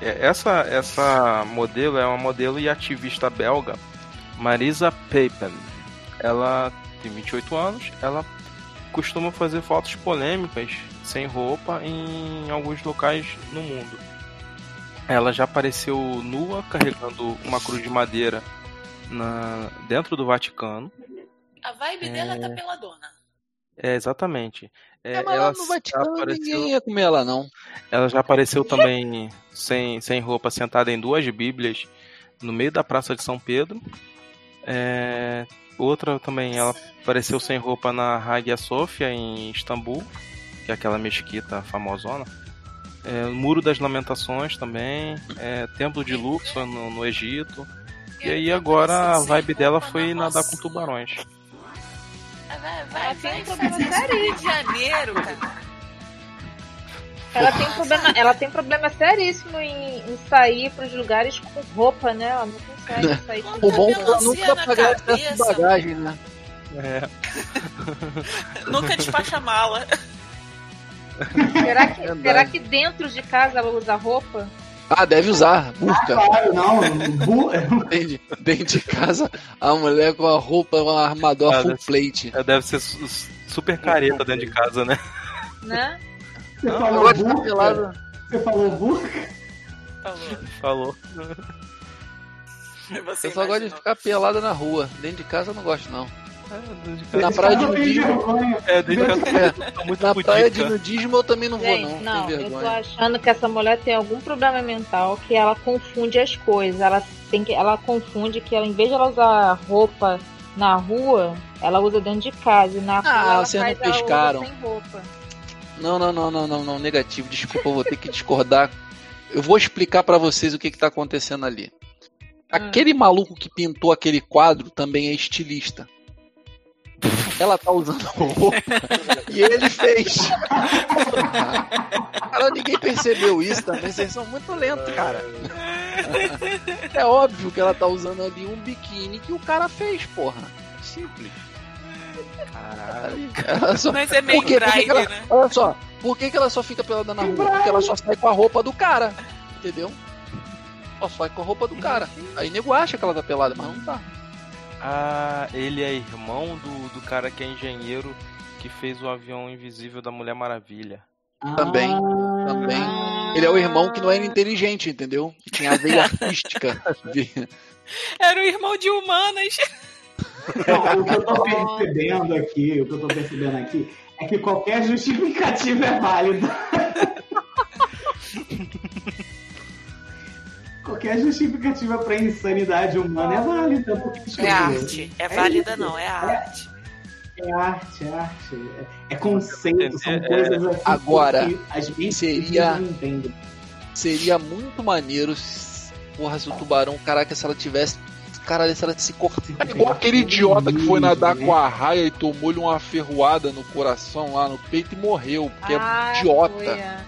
é- essa, essa modelo é uma modelo e ativista belga, Marisa Papen. Ela tem 28 anos, ela costuma fazer fotos polêmicas sem roupa em alguns locais no mundo. Ela já apareceu nua carregando uma cruz de madeira na, dentro do Vaticano. A vibe dela tá peladona. É, exatamente. É, É, mas lá no Vaticano apareceu- ninguém ia comer ela, não. Ela já apareceu também sem, sem roupa, sentada em duas bíblias no meio da Praça de São Pedro. É, outra também, ela apareceu sem roupa na Hagia Sophia, em Istambul, que é aquela mesquita famosona. É, o Muro das Lamentações também. É, Templo de Luxor no, no Egito. E aí agora a vibe dela foi nadar com tubarões. Ah, Vai, vai, Ela vai tem um fazer problema isso no Rio de Janeiro, cara. Ela tem problema, ela tem problema seríssimo em, em sair pros lugares com roupa, né? Ela não consegue sair com O bom é que ela melancia nunca pagar excesso de bagagem, né? É, [LAUGHS] Nunca despacha mala. Será que, Verdade. será que dentro de casa ela usa roupa? Ah, deve usar, burca. Claro, não. [LAUGHS] Dentro de, dentro de casa, a mulher com a roupa, uma armadura Ah, full deve- plate. ela deve ser su- su- super careta dentro de casa, né? Né? Você Não, falou burca? pelado. Você falou burca? Falou. Falou. Você Eu só gosto de ficar pelada na rua. Dentro de casa eu não gosto, não. É, Na praia de nudismo. É, dentro de casa É, muito na praia de pudica. nudismo eu também não vou, Gente, não. não, eu tô achando que essa mulher tem algum problema mental que ela confunde as coisas. Ela tem que, ela confunde que ela, em vez de ela usar roupa na rua, ela usa dentro de casa. E na rua Ah, ela vocês não pescaram. sem roupa. Não, não, não, não, não, não, negativo. Desculpa, eu vou ter que discordar. Eu vou explicar pra vocês o que, que tá acontecendo ali. Aquele maluco que pintou aquele quadro também é estilista. Ela tá usando [LAUGHS] roupa e ele fez. Cara, ninguém percebeu isso também. Vocês são muito lentos, cara. É óbvio que ela tá usando ali um biquíni que o cara fez, porra. Simples. Caralho. Ela só... Mas é meio Por ela- né? Olha só, por que, que ela só fica pelada na rua? Porque ela só sai com a roupa do cara. Entendeu? Só sai com a roupa do cara. Aí nego acha que ela tá pelada, mas não tá. Ah, ele é irmão do, do cara que é engenheiro que fez o avião invisível da Mulher Maravilha. Também, também. Ele é o irmão que não era inteligente, entendeu? Que tinha a veia [LAUGHS] artística. Era o irmão de humanas. Não, o que eu tô percebendo aqui, o que eu tô percebendo aqui, é que qualquer justificativa é válida. qualquer justificativa pra insanidade humana é válida. Porque, É arte. É válida isso. não, é arte. É arte, é arte. É, é conceito, são É, coisas assim Agora, que as mentes seria- não entendem. Seria muito maneiro porra, se o tubarão, caraca, se ela tivesse. Caralho, se ela se cortasse. É igual aquele idiota que foi nadar com a raia e tomou-lhe uma ferroada no coração lá no peito e morreu, porque Ah, é idiota. é.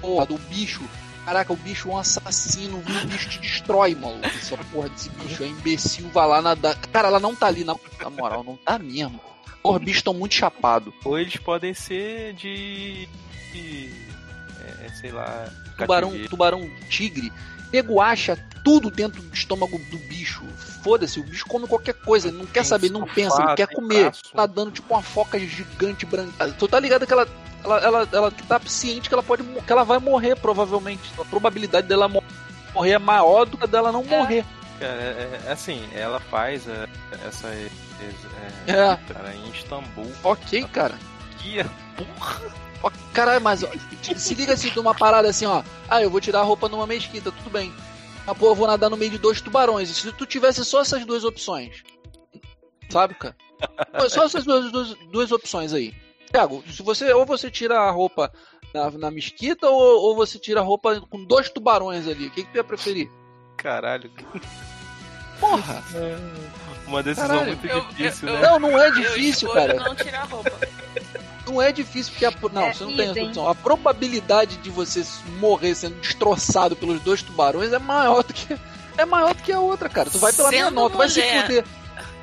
Porra, do bicho. Caraca, o bicho é um assassino? O bicho te destrói, maluco. Essa porra desse bicho é imbecil, vai lá nadar. Cara, ela não tá ali, na, na moral, não tá mesmo. Porra, bichos estão muito chapados. Ou eles podem ser de. de é, sei lá. Tubarão, cativeiro. tubarão tigre. Nego acha tudo dentro do estômago do bicho. Foda-se, o bicho come qualquer coisa, não quer saber, não pensa, ele quer comer. Tá dando tipo uma foca gigante branca. Tu tá ligado que ela, ela, ela, ela tá ciente que ela pode que ela vai morrer, provavelmente. A probabilidade dela mo- morrer é maior do que a dela não morrer. Cara, é, é assim, ela faz é, essa. É, É. cara, em Istambul. Ok, cara. Que porra! Ó, Caralho, mas ó, se liga assim de uma parada assim, ó. Ah, eu vou tirar a roupa numa mesquita, tudo bem. Ah, pô, eu vou nadar no meio de dois tubarões. E se tu tivesse só essas duas opções? Sabe, cara? Só essas duas, duas, duas opções aí. Thiago, se você, ou você tira a roupa na, na mesquita ou, ou você tira a roupa com dois tubarões ali, o que, que tu ia preferir? Caralho. Porra! Uma decisão Caralho, muito eu- difícil, eu- né? Não, não é Eu difícil, escolho cara. não tirar a roupa. Não é difícil, porque a, não, É, você não tem essa idem. opção. A probabilidade de você morrer sendo destroçado pelos dois tubarões é maior do que é maior do que a outra, cara. Tu vai pela Sendo menor, tu vai se fuder.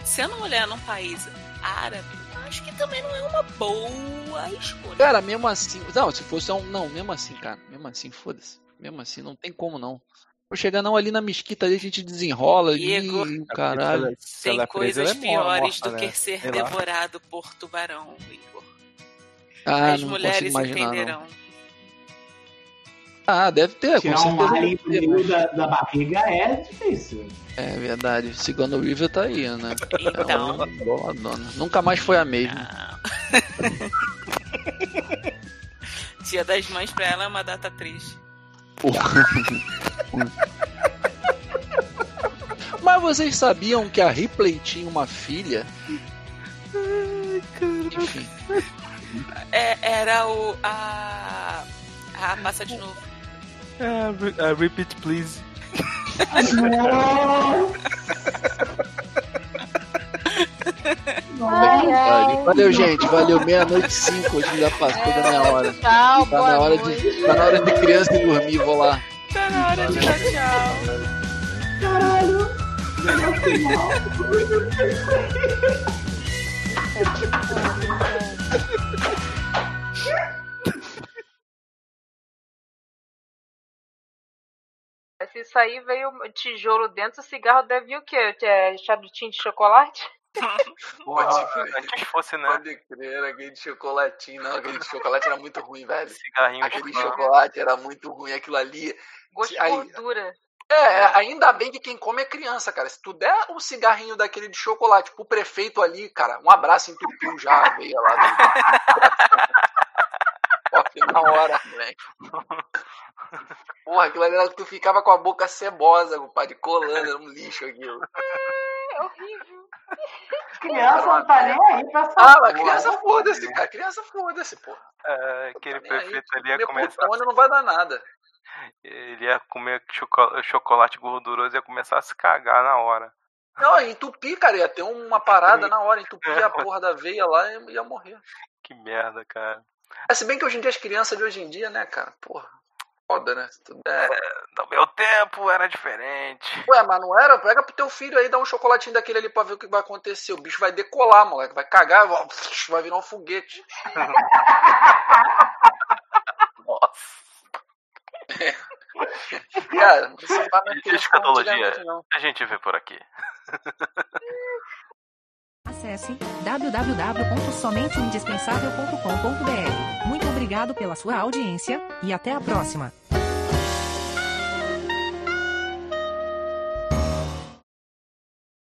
Sendo mulher num país árabe, acho que também não é uma boa escolha. Cara, mesmo assim, não, se fosse um, não, mesmo assim, cara, mesmo assim, foda-se. Mesmo assim, não tem como não. Vou chegar não ali na mesquita ali a gente desenrola e caralho. Tem é coisas é morta, piores do né? que ser Sei lá. devorado por tubarão. Ah, As não mulheres consigo imaginar não. entenderão. Ah, deve ter, com Tirar um certeza. alien do meio da, da barriga é difícil. É verdade. Cigano River tá aí, né? Então, É boa dona. Nunca mais foi a mesma. [LAUGHS] Dia das Mães pra ela é uma data triste. [LAUGHS] Mas vocês sabiam que a Ripley tinha uma filha? Enfim. É, era o. A. A passa de novo. Ah, re- ah, repeat, please. Ai, ai. Valeu, gente. Valeu. Meia-noite e cinco. Hoje já passou da minha hora. Tchau, Tá na hora noite. de, tá na hora de criança ir dormir. Vou lá. Tá na hora de dar tchau. [LAUGHS] Se isso aí veio tijolo dentro, o cigarro deve vir o quê? É charutinho de chocolate? [LAUGHS] Antes fosse, né? Pode crer, era aquele de chocolatinho. Não, aquele de chocolate era muito ruim, velho. Cigarrinho Aquele de de chocolate era muito ruim. Aquilo ali. Gosto de Aí- gordura. É, ainda bem que quem come é criança, cara. Se tu der um cigarrinho daquele de chocolate pro prefeito ali, cara, um abraço entupiu já a veia lá do. [LAUGHS] Na hora, moleque. [LAUGHS] Porra, aquilo ali era que tu ficava com a boca cebosa, compadre, colando, era um lixo aquilo. É horrível. [LAUGHS] Criança não tá nem aí pra essa Ah, mas criança foda-se, cara. Criança foda-se, porra. É, aquele Tá aí. prefeito ali ia Comer começar. putônio não vai dar nada. Ele ia comer choco- chocolate gorduroso e ia começar a se cagar na hora. Não, entupir, cara. Ia ter uma parada na hora, entupir a [LAUGHS] porra da veia lá e ia morrer. Que merda, cara. É, se bem que hoje em dia as crianças de hoje em dia, né, cara? Porra. Foda, né? Tudo- É. No meu tempo era diferente. Ué, mas não era? Pega pro teu filho aí, dá um chocolatinho daquele ali pra ver o que vai acontecer. O bicho vai decolar, moleque. Vai cagar, vai [LAUGHS] virar um foguete. [LAUGHS] Nossa. [LAUGHS] Cara. Não se pá naquele Escatologia. A gente vê por aqui. [LAUGHS] Acesse www.somenteoindispensável.com.br. Muito obrigado pela sua audiência e até a próxima.